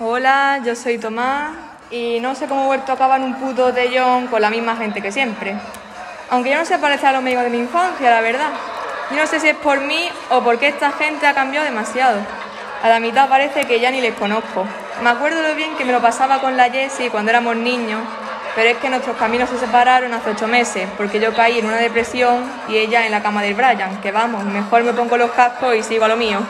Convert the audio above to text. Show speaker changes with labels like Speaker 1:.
Speaker 1: Hola, yo soy Tomás y no sé cómo he vuelto a acabar un puto botellón con la misma gente que siempre. Aunque yo no se parece a los amigos de mi infancia, la verdad. Yo no sé si es por mí o porque esta gente ha cambiado demasiado. A la mitad parece que ya ni les conozco. Me acuerdo lo bien que me lo pasaba con la Jessie cuando éramos niños, pero es que nuestros caminos se separaron hace ocho meses, porque yo caí en una depresión y ella en la cama del Brian, que vamos, mejor me pongo los cascos y sigo a lo mío.